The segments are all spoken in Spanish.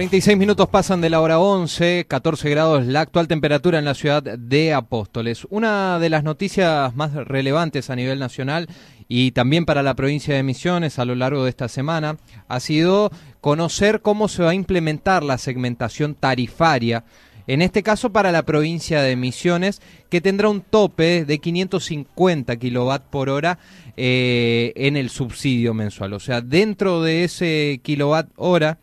36 minutos pasan de la hora 11, 14 grados la actual temperatura en la ciudad de Apóstoles. Una de las noticias más relevantes a nivel nacional y también para la provincia de Misiones a lo largo de esta semana ha sido conocer cómo se va a implementar la segmentación tarifaria en este caso para la provincia de Misiones, que tendrá un tope de 550 kilowatt por hora eh, en el subsidio mensual. O sea, dentro de ese kilowatt hora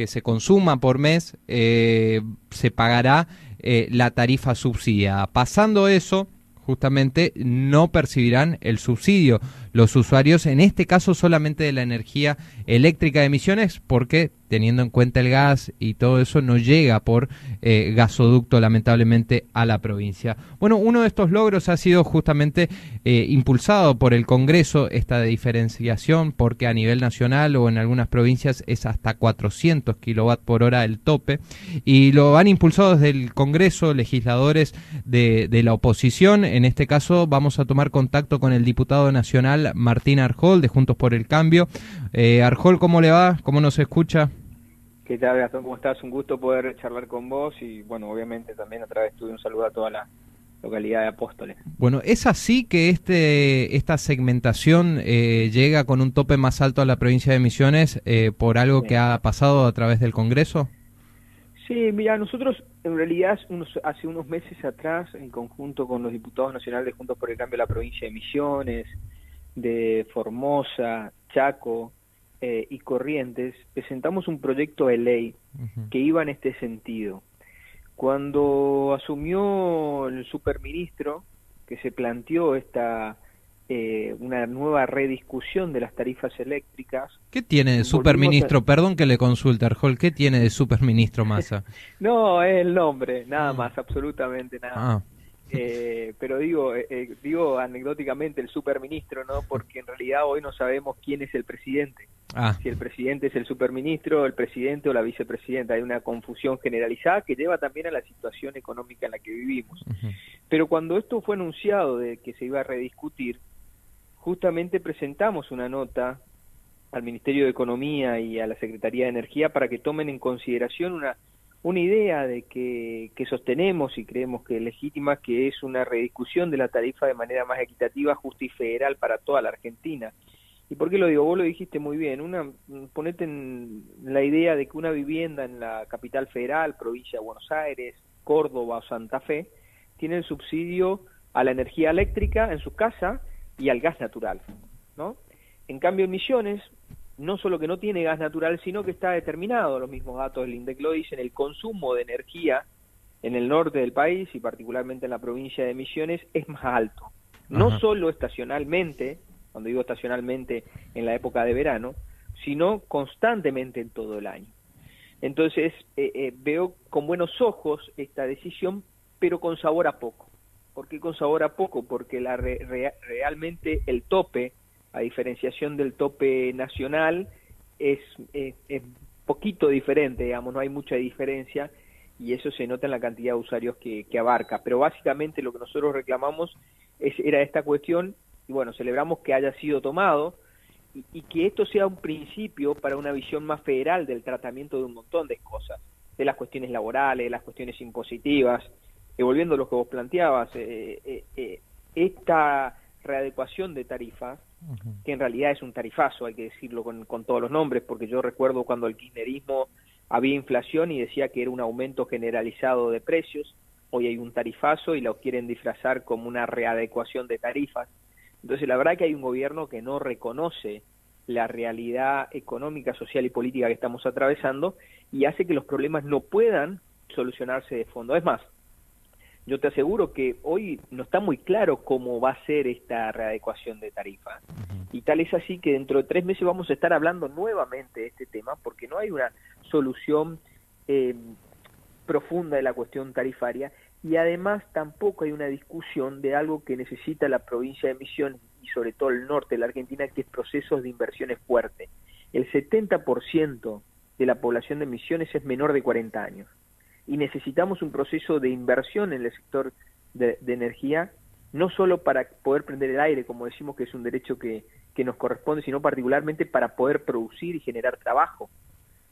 que se consuma por mes, eh, se pagará eh, la tarifa subsidiada. Pasando eso, justamente no percibirán el subsidio los usuarios, en este caso solamente de la energía eléctrica de emisiones, porque teniendo en cuenta el gas y todo eso no llega por eh, gasoducto lamentablemente a la provincia. Bueno, uno de estos logros ha sido justamente eh, impulsado por el Congreso esta diferenciación porque a nivel nacional o en algunas provincias es hasta 400 kilowatt por hora el tope y lo han impulsado desde el Congreso legisladores de, de la oposición. En este caso vamos a tomar contacto con el diputado nacional Martín Arjol de Juntos por el Cambio. Eh, Arjol, ¿cómo le va? ¿Cómo nos escucha? ¿Qué tal, Gastón? ¿Cómo estás? Un gusto poder charlar con vos y, bueno, obviamente también a través tuve un saludo a toda la localidad de Apóstoles. Bueno, ¿es así que este esta segmentación eh, llega con un tope más alto a la provincia de Misiones eh, por algo que ha pasado a través del Congreso? Sí, mira, nosotros en realidad unos, hace unos meses atrás, en conjunto con los diputados nacionales Juntos por el Cambio de la provincia de Misiones, de Formosa, Chaco eh, y Corrientes, presentamos un proyecto de ley que iba en este sentido. Cuando asumió el superministro, que se planteó esta eh, una nueva rediscusión de las tarifas eléctricas. ¿Qué tiene de superministro? Perdón que le consulte, Arjol, ¿qué tiene de superministro Massa? no, es el nombre, nada ah. más, absolutamente nada. Ah. Eh, pero digo, eh, eh, digo anecdóticamente el superministro, ¿no? Porque en realidad hoy no sabemos quién es el presidente. Ah. Si el presidente es el superministro, el presidente o la vicepresidenta. Hay una confusión generalizada que lleva también a la situación económica en la que vivimos. Pero cuando esto fue anunciado de que se iba a rediscutir, justamente presentamos una nota al Ministerio de Economía y a la Secretaría de Energía para que tomen en consideración una una idea de que, que, sostenemos y creemos que es legítima, que es una rediscusión de la tarifa de manera más equitativa, justa y federal para toda la Argentina. ¿Y por qué lo digo? Vos lo dijiste muy bien. Una, ponete en la idea de que una vivienda en la capital federal, provincia de Buenos Aires, Córdoba o Santa Fe, tiene el subsidio a la energía eléctrica en su casa y al gas natural, ¿no? En cambio, en Misiones, no solo que no tiene gas natural, sino que está determinado, los mismos datos del INDEC lo dicen, el consumo de energía en el norte del país y particularmente en la provincia de Misiones es más alto. No solo estacionalmente, cuando digo estacionalmente en la época de verano, sino constantemente en todo el año. Entonces eh, eh, veo con buenos ojos esta decisión, pero con sabor a poco. ¿Por qué con sabor a poco? Porque la realmente el tope a diferenciación del tope nacional, es, es, poquito diferente, digamos, no hay mucha diferencia y eso se nota en la cantidad de usuarios que, abarca. Pero básicamente lo que nosotros reclamamos es, era esta cuestión y bueno, celebramos que haya sido tomado y, y, que esto sea un principio para una visión más federal del tratamiento de un montón de cosas, de las cuestiones laborales, de las cuestiones impositivas. Y volviendo a lo que vos planteabas, eh, eh, eh, esta readecuación de tarifas que en realidad es un tarifazo, hay que decirlo con, con todos los nombres, porque yo recuerdo cuando el kirchnerismo había inflación y decía que era un aumento generalizado de precios, hoy hay un tarifazo y lo quieren disfrazar como una readecuación de tarifas. Entonces la verdad que hay un gobierno que no reconoce la realidad económica, social y política que estamos atravesando y hace que los problemas no puedan solucionarse de fondo. Es más, yo te aseguro que hoy no está muy claro cómo va a ser esta readecuación de tarifa. Y tal es así que dentro de tres meses vamos a estar hablando nuevamente de este tema porque no hay una solución eh, profunda de la cuestión tarifaria y además tampoco hay una discusión de algo que necesita la provincia de Misiones y sobre todo el norte de la Argentina, que es procesos de inversiones fuertes. El 70% de la población de Misiones es menor de 40 años y necesitamos un proceso de inversión en el sector de, energía, no solo para poder prender el aire, como decimos que es un derecho que, que nos corresponde, sino particularmente para poder producir y generar trabajo.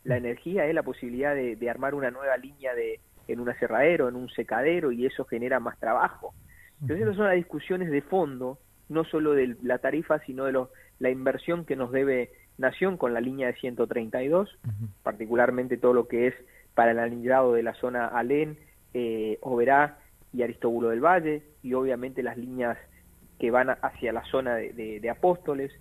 La energía es la posibilidad de, armar una nueva línea de, en un aserradero, en un secadero, y eso genera más trabajo. Entonces, esas son las discusiones de fondo, no solo de la tarifa, sino de los, la inversión que nos debe Nación con la línea de 132, particularmente todo lo que es para el anillado de la zona Alén, eh, Oberá y Aristóbulo del Valle, y obviamente las líneas que van hacia la zona de, Apóstoles,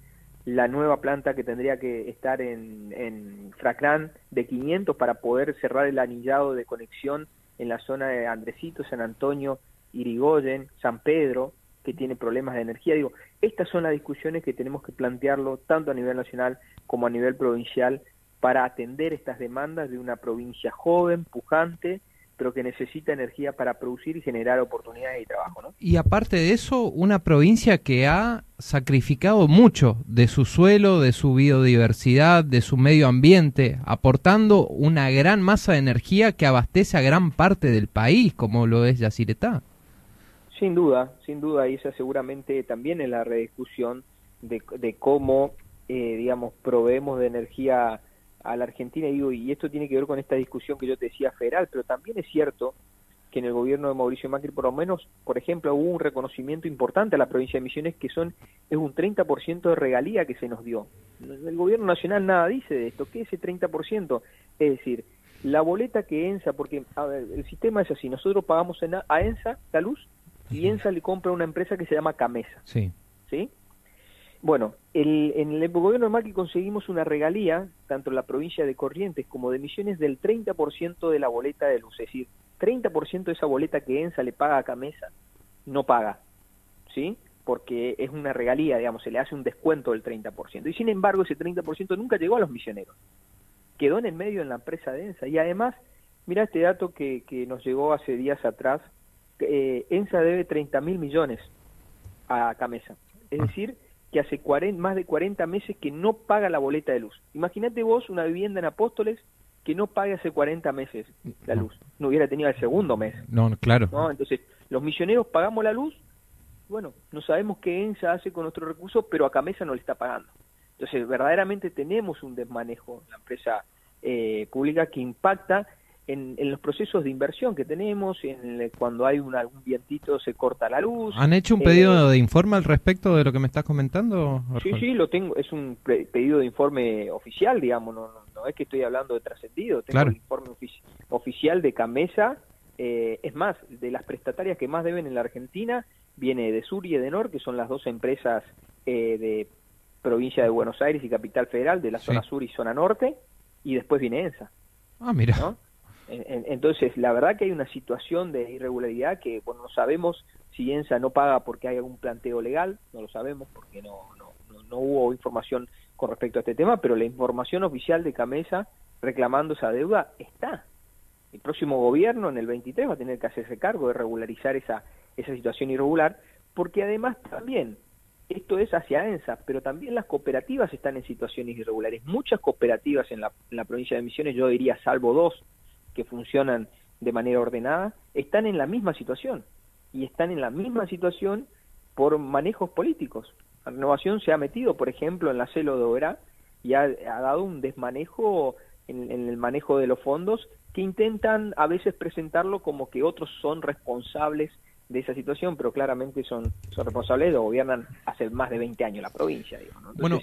la nueva planta que tendría que estar en, en Fracrán de 500 para poder cerrar el anillado de conexión en la zona de Andresito, San Antonio, Irigoyen, San Pedro, que tiene problemas de energía. Digo, estas son las discusiones que tenemos que plantearlo tanto a nivel nacional como a nivel provincial para atender estas demandas de una provincia joven, pujante, pero que necesita energía para producir y generar oportunidades de trabajo. ¿no? Y aparte de eso, una provincia que ha sacrificado mucho de su suelo, de su biodiversidad, de su medio ambiente, aportando una gran masa de energía que abastece a gran parte del país, como lo es Yacyretá. Sin duda, sin duda, y esa seguramente también es la rediscusión de, de cómo, eh, digamos, proveemos de energía a la Argentina, y, digo, y esto tiene que ver con esta discusión que yo te decía federal, pero también es cierto que en el gobierno de Mauricio Macri, por lo menos, por ejemplo, hubo un reconocimiento importante a la provincia de Misiones, que son es un 30% de regalía que se nos dio. El gobierno nacional nada dice de esto. ¿Qué es ese 30%? Es decir, la boleta que ENSA, porque el sistema es así, nosotros pagamos a ENSA la luz y ENSA le compra una empresa que se llama Camesa. Sí. ¿Sí? Bueno, el, en el gobierno de Macri conseguimos una regalía, tanto en la provincia de Corrientes como de Misiones, del 30% de la boleta de luz. Es decir, 30% de esa boleta que ENSA le paga a Camesa, no paga. ¿Sí? Porque es una regalía, digamos, se le hace un descuento del 30%. Y sin embargo, ese 30% nunca llegó a los misioneros. Quedó en el medio en la empresa de ENSA. Y además, mira este dato que, que nos llegó hace días atrás. Eh, ENSA debe 30 mil millones a Camesa. Es ah. decir, que hace más de 40 meses que no paga la boleta de luz. Imagínate vos una vivienda en Apóstoles que no pague hace 40 meses la luz. No hubiera tenido el segundo mes. No, claro. Entonces, los misioneros pagamos la luz, bueno, no sabemos qué ENSA hace con nuestros recursos, pero a Camesa no le está pagando. Entonces, verdaderamente tenemos un desmanejo en la empresa eh, pública que impacta en, los procesos de inversión que tenemos, en cuando hay un, algún vientito se corta la luz. ¿Han hecho un pedido eh, de informe al respecto de lo que me estás comentando? Sí, sí, lo tengo, es un pedido de informe oficial, digamos, no, no, es que estoy hablando de trascendido, tengo el informe oficial de Camesa, eh, es más, de las prestatarias que más deben en la Argentina, viene de Sur y de Nor, que son las dos empresas eh, de provincia de Buenos Aires y Capital Federal, de la zona sur y zona norte, y después viene ENSA. Ah, mira. Entonces, la verdad que hay una situación de irregularidad que, bueno, no sabemos si ENSA no paga porque hay algún planteo legal, no lo sabemos porque no, no, no, hubo información con respecto a este tema, pero la información oficial de Camesa reclamando esa deuda está. El próximo gobierno, en el 23, va a tener que hacerse cargo de regularizar esa, esa situación irregular, porque además también, esto es hacia ENSA, pero también las cooperativas están en situaciones irregulares. Muchas cooperativas en la, en la provincia de Misiones, yo diría salvo dos, que funcionan de manera ordenada, están en la misma situación. Y están en la misma situación por manejos políticos. La renovación se ha metido, por ejemplo, en la celo de Oberá y ha, dado un desmanejo en, el manejo de los fondos que intentan a veces presentarlo como que otros son responsables de esa situación, pero claramente son, son responsables, lo gobiernan hace más de 20 años la provincia. bueno,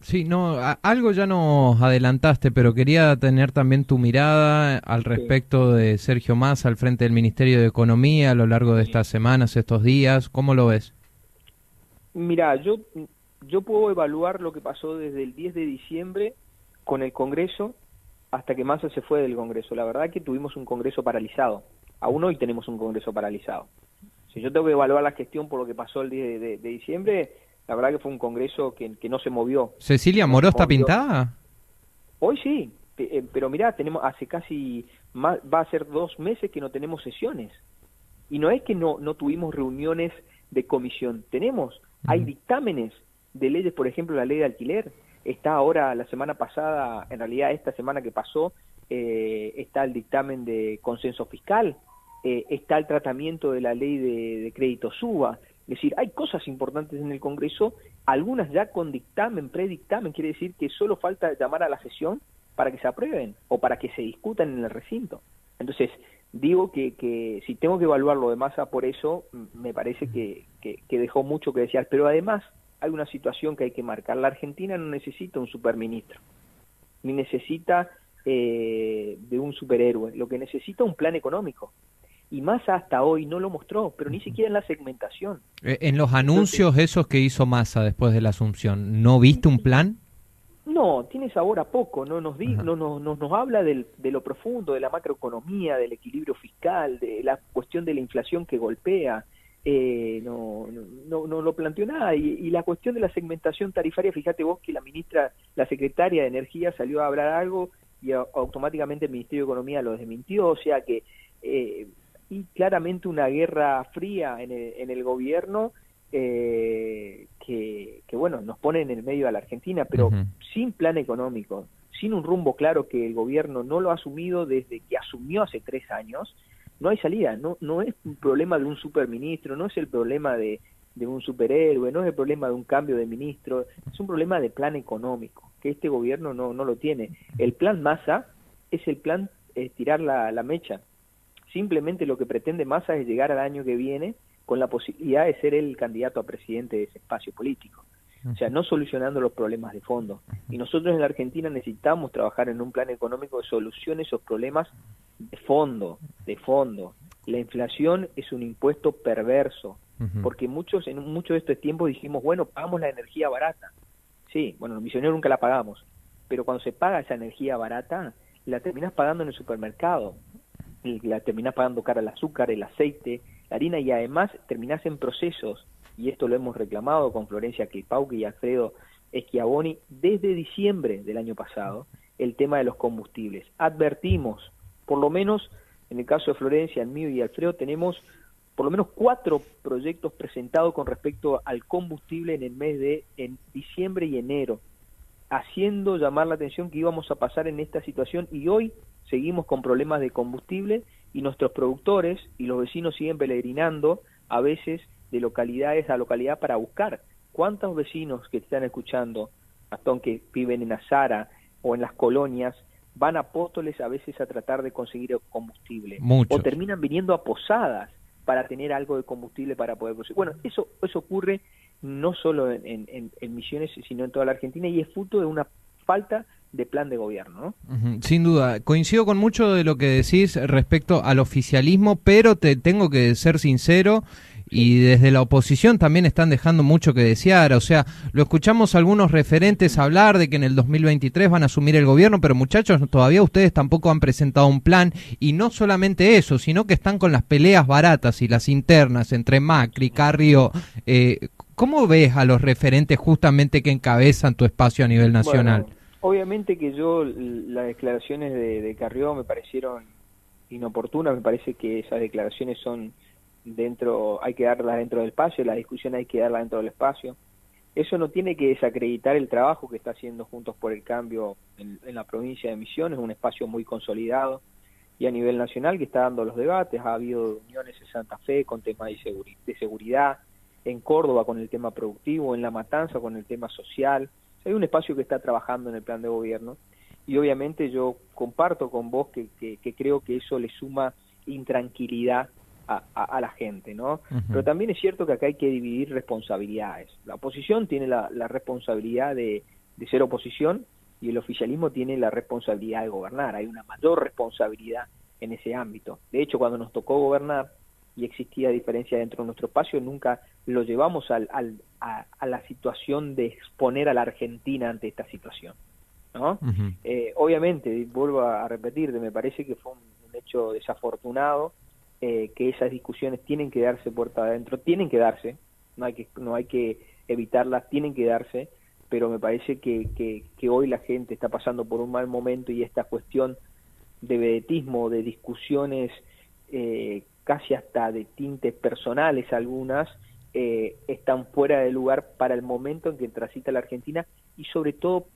Sí, no, algo ya nos adelantaste, pero quería tener también tu mirada al respecto de Sergio Massa al frente del Ministerio de Economía a lo largo de estas semanas, estos días. ¿Cómo lo ves? Mira, yo, yo puedo evaluar lo que pasó desde el 10 de diciembre con el Congreso hasta que Massa se fue del Congreso. La verdad que tuvimos un Congreso paralizado. Aún hoy tenemos un Congreso paralizado. Si yo tengo que evaluar la gestión por lo que pasó el 10 de diciembre, la verdad que fue un congreso que, que no se movió. ¿Cecilia Moró está pintada? Hoy sí, eh, pero mirá, tenemos hace casi, más, va a ser dos meses que no tenemos sesiones. Y no es que no, no tuvimos reuniones de comisión, tenemos, hay dictámenes de leyes, por ejemplo, la ley de alquiler, está ahora la semana pasada, en realidad esta semana que pasó, eh, está el dictamen de consenso fiscal, eh, está el tratamiento de la ley de, de crédito suba, es decir, hay cosas importantes en el Congreso, algunas ya con dictamen, predictamen, quiere decir que solo falta llamar a la sesión para que se aprueben o para que se discutan en el recinto. Entonces, digo que, que si tengo que evaluar lo de Massa por eso, me parece que, dejó mucho que desear. Pero además hay una situación que hay que marcar. La Argentina no necesita un superministro, ni necesita eh, de un superhéroe. Lo que necesita un plan económico. Y Massa hasta hoy no lo mostró, pero ni siquiera en la segmentación. Eh, en los anuncios esos que hizo Massa después de la asunción, ¿no viste un plan? No, tiene sabor a poco, no nos, no, no, nos habla del, de lo profundo, de la macroeconomía, del equilibrio fiscal, de la cuestión de la inflación que golpea, eh, no, no, no, lo planteó nada. Y, la cuestión de la segmentación tarifaria, fíjate vos que la ministra, la secretaria de Energía salió a hablar algo y automáticamente el Ministerio de Economía lo desmintió, o sea que eh, y claramente una guerra fría en el, en el gobierno eh, que, bueno, nos pone en el medio a la Argentina, pero sin plan económico, sin un rumbo claro que el gobierno no lo ha asumido desde que asumió hace tres años, no hay salida, no, no es un problema de un superministro, no es el problema de, de un superhéroe, no es el problema de un cambio de ministro, es un problema de plan económico, que este gobierno no, no lo tiene. El plan Massa es el plan tirar la, la mecha. Simplemente lo que pretende Massa es llegar al año que viene con la posibilidad de ser el candidato a presidente de ese espacio político. O sea, no solucionando los problemas de fondo. Y nosotros en la Argentina necesitamos trabajar en un plan económico que solucione esos problemas de fondo, de fondo. La inflación es un impuesto perverso, porque muchos en muchos de estos tiempos dijimos, bueno, pagamos la energía barata. Sí, bueno, los misioneros nunca la pagamos, pero cuando se paga esa energía barata, la terminas pagando en el supermercado, la terminas pagando cara el azúcar, el aceite, harina y además terminás en procesos, y esto lo hemos reclamado con Florencia Clipauque y Alfredo Eschiavoni desde diciembre del año pasado, el tema de los combustibles. Advertimos, por lo menos en el caso de Florencia, el mío y Alfredo, tenemos por lo menos cuatro proyectos presentados con respecto al combustible en el mes de en diciembre y enero, haciendo llamar la atención que íbamos a pasar en esta situación y hoy seguimos con problemas de combustible y nuestros productores y los vecinos siguen peregrinando a veces de localidades a localidad para buscar. ¿Cuántos vecinos que están escuchando, Gastón, que viven en Azara o en las colonias, van a Apóstoles a veces a tratar de conseguir combustible? O terminan viniendo a Posadas para tener algo de combustible para poder conseguir. Bueno, eso, eso ocurre no solo en, en Misiones, sino en toda la Argentina y es fruto de una falta de plan de gobierno. Sin duda, coincido con mucho de lo que decís respecto al oficialismo, pero te tengo que ser sincero y desde la oposición también están dejando mucho que desear. O sea, lo escuchamos algunos referentes hablar de que en el 2023 van a asumir el gobierno, pero muchachos, todavía ustedes tampoco han presentado un plan y no solamente eso, sino que están con las peleas baratas y las internas entre Macri, Carrio. Eh, ¿Cómo ves a los referentes justamente que encabezan tu espacio a nivel nacional? Obviamente que yo las declaraciones de, de Carrió me parecieron inoportunas, me parece que esas declaraciones son dentro, hay que darlas dentro del espacio, la discusión hay que darla dentro del espacio. Eso no tiene que desacreditar el trabajo que está haciendo Juntos por el Cambio en, la provincia de Misiones, un espacio muy consolidado y a nivel nacional que está dando los debates. Ha habido uniones en Santa Fe con temas de seguridad, en Córdoba con el tema productivo, en La Matanza con el tema social hay un espacio que está trabajando en el plan de gobierno y obviamente yo comparto con vos que, que, creo que eso le suma intranquilidad a, a, la gente, ¿no? Pero también es cierto que acá hay que dividir responsabilidades. La oposición tiene la, la responsabilidad de, de, ser oposición y el oficialismo tiene la responsabilidad de gobernar. Hay una mayor responsabilidad en ese ámbito. De hecho, cuando nos tocó gobernar, y existía diferencia dentro de nuestro espacio, nunca lo llevamos al, al, a, la situación de exponer a la Argentina ante esta situación. ¿no? Eh, obviamente, vuelvo a repetir, me parece que fue un, hecho desafortunado, eh, que esas discusiones tienen que darse puerta adentro, tienen que darse, no hay que, no hay que evitarlas, tienen que darse, pero me parece que, que, que hoy la gente está pasando por un mal momento y esta cuestión de vedetismo, de discusiones eh, casi hasta de tintes personales algunas, eh, están fuera de lugar para el momento en que transita la Argentina y sobre todo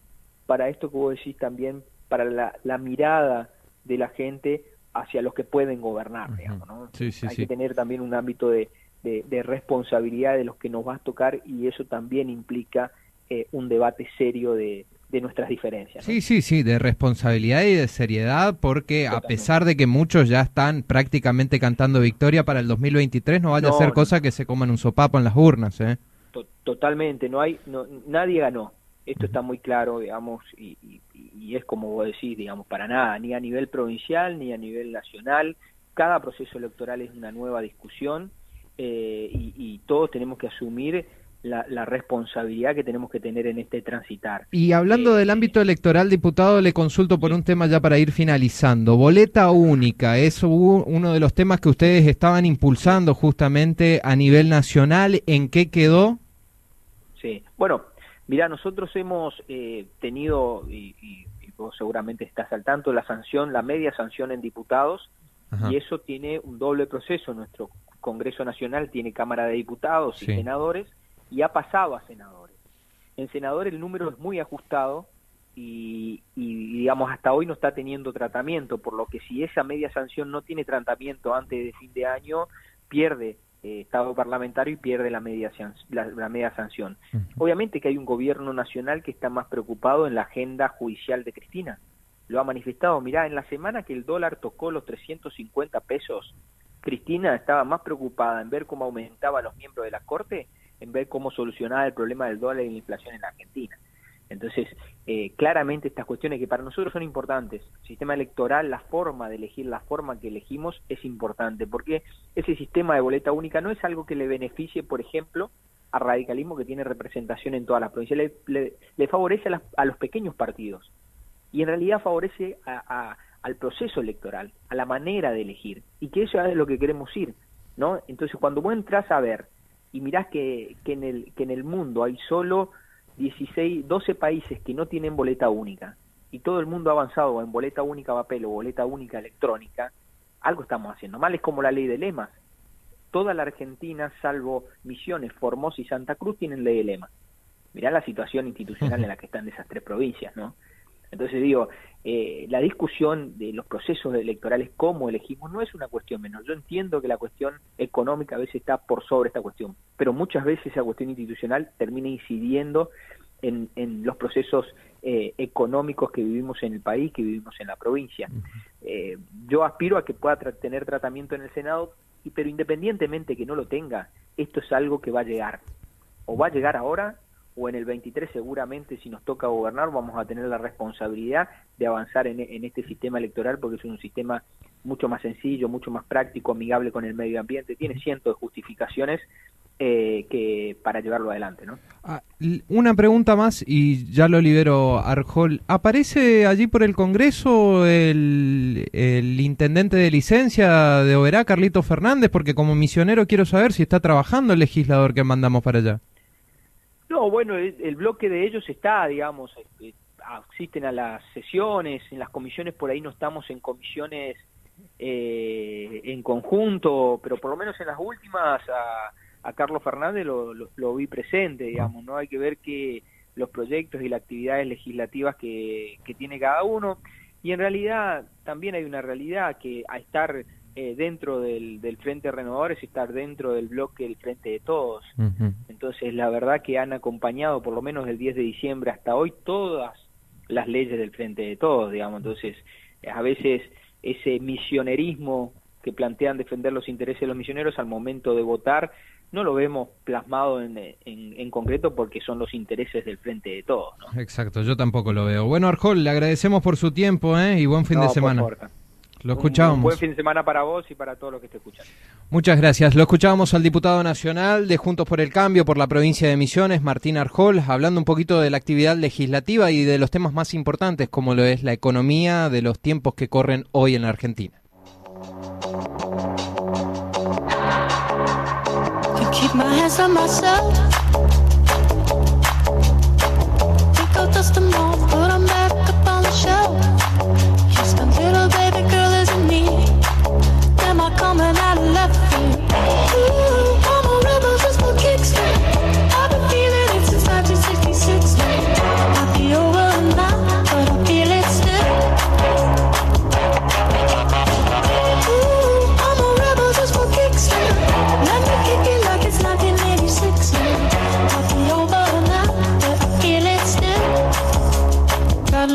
para esto que vos decís también, para la, mirada de la gente hacia los que pueden gobernar, digamos, ¿no? Hay que tener también un ámbito de, de, responsabilidad de los que nos va a tocar y eso también implica eh, un debate serio de, de nuestras diferencias. Sí, sí, sí, de responsabilidad y de seriedad, porque a pesar de que muchos ya están prácticamente cantando victoria para el 2023, no vaya a ser cosa que se coman un sopapo en las urnas. ¿eh? totalmente, no hay, no, nadie ganó. Esto está muy claro, digamos, y, y, es como vos decís, digamos, para nada, ni a nivel provincial ni a nivel nacional. Cada proceso electoral es una nueva discusión eh, y, y todos tenemos que asumir la, responsabilidad que tenemos que tener en este transitar. Y hablando del ámbito electoral, diputado, le consulto por un tema ya para ir finalizando. Boleta única, es uno de los temas que ustedes estaban impulsando justamente a nivel nacional. ¿En qué quedó? Sí, bueno, mira, nosotros hemos eh, tenido, y, vos seguramente estás al tanto, la sanción, la media sanción en diputados, y eso tiene un doble proceso. Nuestro Congreso Nacional tiene Cámara de Diputados y senadores, y ha pasado a senadores. En senadores el número es muy ajustado y, digamos hasta hoy no está teniendo tratamiento, por lo que si esa media sanción no tiene tratamiento antes de fin de año, pierde eh, Estado parlamentario y pierde la media, la, media sanción. Obviamente que hay un gobierno nacional que está más preocupado en la agenda judicial de Cristina. Lo ha manifestado, mirá, en la semana que el dólar tocó los 350 pesos, Cristina estaba más preocupada en ver cómo aumentaba los miembros de la Corte en ver cómo solucionar el problema del dólar y la inflación en la Argentina. Entonces, eh, claramente estas cuestiones que para nosotros son importantes, el sistema electoral, la forma de elegir, la forma que elegimos es importante, porque ese sistema de boleta única no es algo que le beneficie, por ejemplo, al radicalismo que tiene representación en todas las provincias, le, favorece a, los pequeños partidos y en realidad favorece al proceso electoral, a la manera de elegir, y que eso es lo que queremos ir, ¿no? Entonces, cuando vos entras a ver y mirás que, que, en el, que en el mundo hay solo 16, 12 países que no tienen boleta única y todo el mundo ha avanzado en boleta única papel o boleta única electrónica, algo estamos haciendo mal, es como la ley de lemas. Toda la Argentina, salvo Misiones, Formosa y Santa Cruz, tienen ley de lemas. Mirá la situación institucional en la que están esas tres provincias, ¿no? Entonces digo, eh, la discusión de los procesos electorales, cómo elegimos, no es una cuestión menor. Yo entiendo que la cuestión económica a veces está por sobre esta cuestión, pero muchas veces esa cuestión institucional termina incidiendo en, los procesos eh, económicos que vivimos en el país, que vivimos en la provincia. Eh, yo aspiro a que pueda tener tratamiento en el Senado, pero independientemente que no lo tenga, esto es algo que va a llegar. O va a llegar ahora o en el 23 seguramente si nos toca gobernar vamos a tener la responsabilidad de avanzar en, este sistema electoral porque es un sistema mucho más sencillo, mucho más práctico, amigable con el medio ambiente, tiene cientos de justificaciones eh, que para llevarlo adelante, ¿no? Ah, una pregunta más y ya lo libero Arjol. ¿Aparece allí por el Congreso el, el intendente de licencia de Oberá, Carlito Fernández? Porque como misionero quiero saber si está trabajando el legislador que mandamos para allá. No, bueno, el, bloque de ellos está, digamos, este, asisten a las sesiones, en las comisiones por ahí no estamos en comisiones eh, en conjunto, pero por lo menos en las últimas a, Carlos Fernández lo, lo, vi presente, digamos, ¿no? Hay que ver que los proyectos y las actividades legislativas que, que tiene cada uno, y en realidad también hay una realidad que a estar eh, dentro del, del Frente Renovador es estar dentro del bloque del Frente de Todos. Entonces, la verdad que han acompañado, por lo menos del 10 de diciembre hasta hoy, todas las leyes del Frente de Todos, digamos. Entonces, a veces ese misionerismo que plantean defender los intereses de los misioneros al momento de votar, no lo vemos plasmado en, en, concreto porque son los intereses del frente de todos. Exacto, yo tampoco lo veo. Bueno, Arjol, le agradecemos por su tiempo ¿eh? y buen fin de semana. Lo escuchábamos. Un, buen fin de semana para vos y para todos los que te escuchan. Muchas gracias. Lo escuchábamos al diputado nacional de Juntos por el Cambio por la provincia de Misiones, Martín Arjol, hablando un poquito de la actividad legislativa y de los temas más importantes, como lo es la economía de los tiempos que corren hoy en la Argentina.